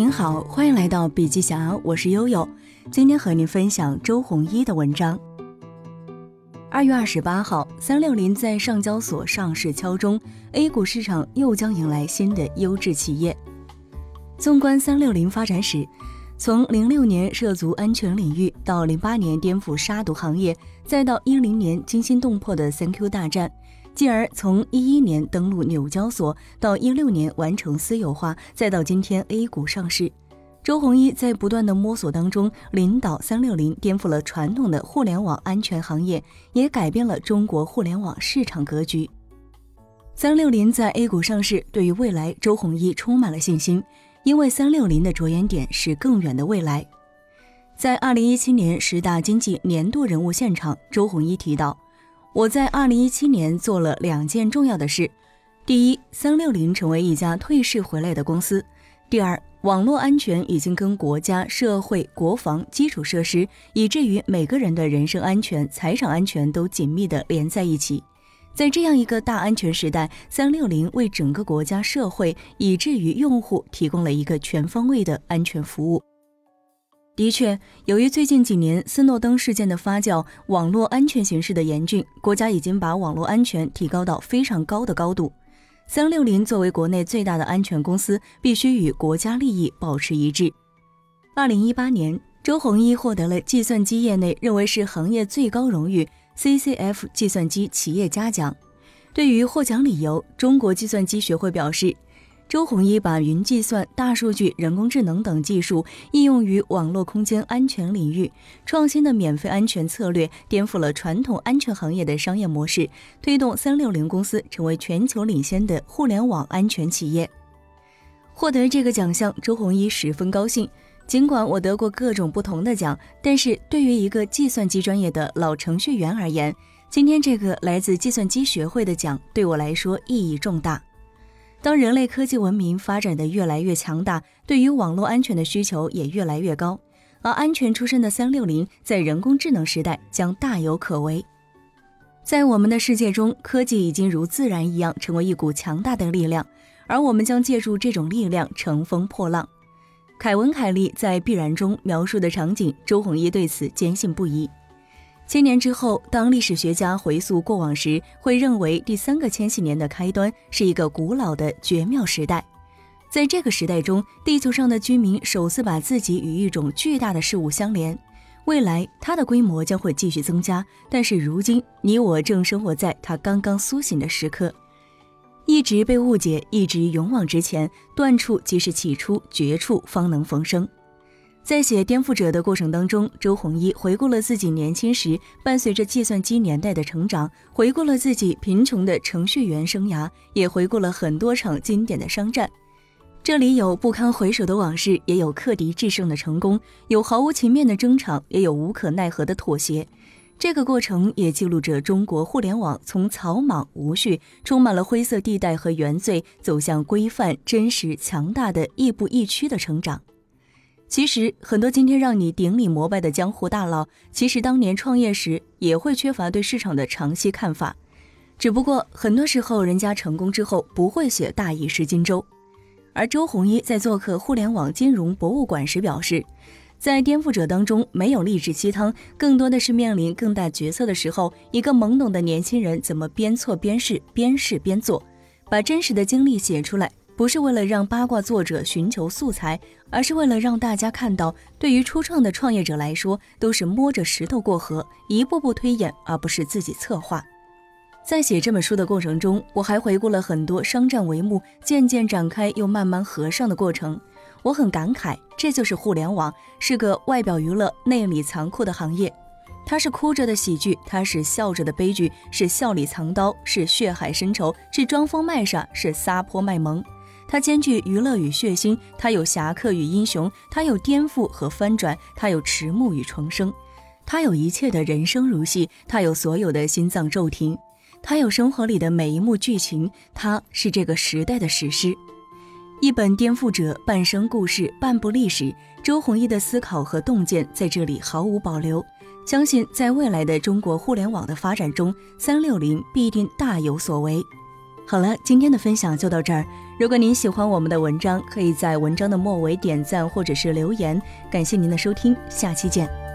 您好，欢迎来到笔记侠，我是悠悠。今天和您分享周鸿祎的文章。二月二十八号，三六零在上交所上市敲钟，A 股市场又将迎来新的优质企业。纵观三六零发展史，从零六年涉足安全领域，到零八年颠覆杀毒行业，再到一零年惊心动魄的三 Q 大战。继而从一一年登陆纽交所，到一六年完成私有化，再到今天 A 股上市，周鸿祎在不断的摸索当中，领导三六零颠覆了传统的互联网安全行业，也改变了中国互联网市场格局。三六零在 A 股上市，对于未来，周鸿祎充满了信心，因为三六零的着眼点是更远的未来。在二零一七年十大经济年度人物现场，周鸿祎提到。我在二零一七年做了两件重要的事：第一，三六零成为一家退市回来的公司；第二，网络安全已经跟国家、社会、国防基础设施，以至于每个人的人身安全、财产安全都紧密的连在一起。在这样一个大安全时代，三六零为整个国家、社会，以至于用户提供了一个全方位的安全服务。的确，由于最近几年斯诺登事件的发酵，网络安全形势的严峻，国家已经把网络安全提高到非常高的高度。三六零作为国内最大的安全公司，必须与国家利益保持一致。二零一八年，周鸿祎获得了计算机业内认为是行业最高荣誉 CCF 计算机企业家奖。对于获奖理由，中国计算机学会表示。周鸿祎把云计算、大数据、人工智能等技术应用于网络空间安全领域，创新的免费安全策略颠覆了传统安全行业的商业模式，推动三六零公司成为全球领先的互联网安全企业。获得这个奖项，周鸿祎十分高兴。尽管我得过各种不同的奖，但是对于一个计算机专业的老程序员而言，今天这个来自计算机学会的奖对我来说意义重大。当人类科技文明发展的越来越强大，对于网络安全的需求也越来越高，而安全出身的三六零在人工智能时代将大有可为。在我们的世界中，科技已经如自然一样成为一股强大的力量，而我们将借助这种力量乘风破浪。凯文·凯利在《必然》中描述的场景，周鸿祎对此坚信不疑。千年之后，当历史学家回溯过往时，会认为第三个千禧年的开端是一个古老的绝妙时代。在这个时代中，地球上的居民首次把自己与一种巨大的事物相连。未来，它的规模将会继续增加，但是如今，你我正生活在它刚刚苏醒的时刻。一直被误解，一直勇往直前，断处即是起初，绝处方能逢生。在写《颠覆者》的过程当中，周鸿祎回顾了自己年轻时伴随着计算机年代的成长，回顾了自己贫穷的程序员生涯，也回顾了很多场经典的商战。这里有不堪回首的往事，也有克敌制胜的成功，有毫无情面的争吵，也有无可奈何的妥协。这个过程也记录着中国互联网从草莽、无序、充满了灰色地带和原罪，走向规范、真实、强大的亦步亦趋的成长。其实，很多今天让你顶礼膜拜的江湖大佬，其实当年创业时也会缺乏对市场的长期看法。只不过，很多时候人家成功之后不会写大意失荆州。而周鸿祎在做客互联网金融博物馆时表示，在颠覆者当中没有励志鸡汤，更多的是面临更大决策的时候，一个懵懂的年轻人怎么边错边试，边试边做，把真实的经历写出来。不是为了让八卦作者寻求素材，而是为了让大家看到，对于初创的创业者来说，都是摸着石头过河，一步步推演，而不是自己策划。在写这本书的过程中，我还回顾了很多商战帷幕渐渐展开又慢慢合上的过程。我很感慨，这就是互联网，是个外表娱乐、内里残酷的行业。它是哭着的喜剧，它是笑着的悲剧，是笑里藏刀，是血海深仇，是装疯卖傻，是撒泼卖萌。它兼具娱乐与血腥，它有侠客与英雄，它有颠覆和翻转，它有迟暮与重生，它有一切的人生如戏，它有所有的心脏骤停，它有生活里的每一幕剧情，它是这个时代的史诗。一本颠覆者半生故事，半部历史。周鸿祎的思考和洞见在这里毫无保留。相信在未来的中国互联网的发展中，三六零必定大有所为。好了，今天的分享就到这儿。如果您喜欢我们的文章，可以在文章的末尾点赞或者是留言。感谢您的收听，下期见。